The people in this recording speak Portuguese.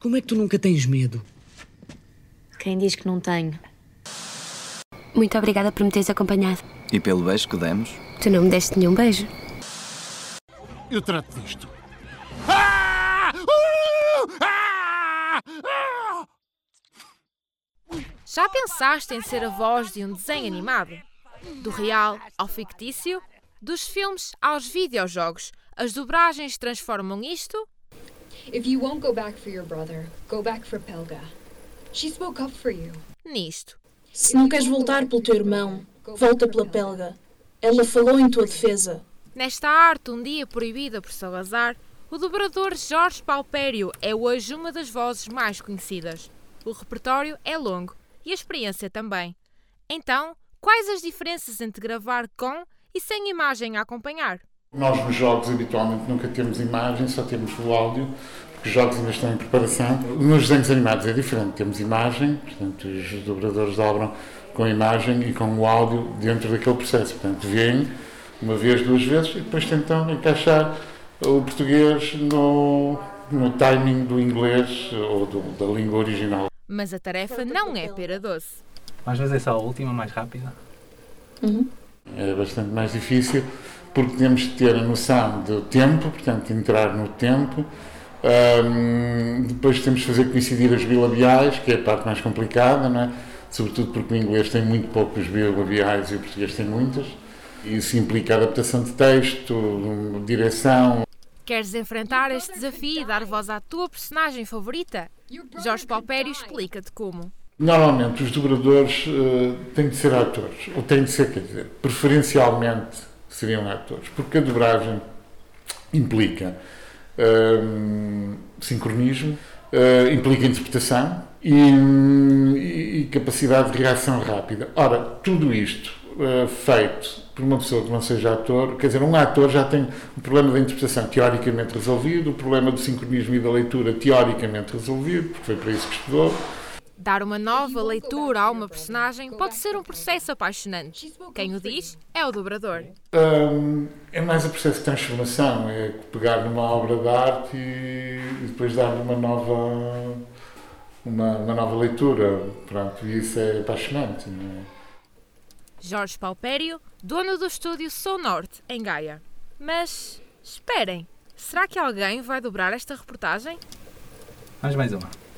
Como é que tu nunca tens medo? Quem diz que não tenho? Muito obrigada por me teres acompanhado. E pelo beijo que demos? Tu não me deste nenhum beijo. Eu trato disto. Já pensaste em ser a voz de um desenho animado? Do real ao fictício? Dos filmes aos videojogos, as dobragens transformam isto? If you won't go back for your brother, go back for Pelga. She spoke up for you. Nisto. Se não queres voltar pelo teu irmão, volta pela Pelga. Ela falou em tua defesa. Nesta arte um dia proibida por Salazar, o dobrador Jorge Palpério é hoje uma das vozes mais conhecidas. O repertório é longo e a experiência também. Então, quais as diferenças entre gravar com e sem imagem a acompanhar? Nós nos jogos habitualmente nunca temos imagem, só temos o áudio, porque os jogos ainda estão em preparação. Nos desenhos animados é diferente, temos imagem, portanto os dobradores dobram com a imagem e com o áudio dentro daquele processo. Portanto, vêm uma vez, duas vezes e depois tentam encaixar o português no, no timing do inglês ou do, da língua original. Mas a tarefa não é pera doce. Às vezes é só a última, mais rápida. Uhum. É bastante mais difícil porque temos de ter a noção do tempo, portanto, entrar no tempo. Um, depois temos de fazer coincidir as bilabiais, que é a parte mais complicada, não é? sobretudo porque o inglês tem muito poucos bilabiais e o português tem muitas. Isso implica adaptação de texto, direção. Queres enfrentar este desafio e dar voz à tua personagem favorita? Jorge Palpério explica-te como. Normalmente os dobradores uh, têm de ser atores, ou têm de ser, quer dizer, preferencialmente seriam atores, porque a dobragem implica uh, sincronismo, uh, implica interpretação e, e, capacidade de reação rápida. Ora, tudo isto feito por uma pessoa que não seja ator, quer dizer, um ator já tem o problema da interpretação teoricamente resolvido, o problema do sincronismo e da leitura teoricamente resolvido, porque foi para isso que estudou. Dar uma nova leitura a uma personagem pode ser um processo apaixonante. Quem o diz é o dobrador. Um, é mais o processo de transformação, é pegar numa obra de arte e, depois dar-lhe uma nova, uma, uma, nova leitura. Pronto, e isso é apaixonante. É? Jorge Palpério, dono do estúdio Sou Norte, em Gaia. Mas esperem, será que alguém vai dobrar esta reportagem? Mais mais uma.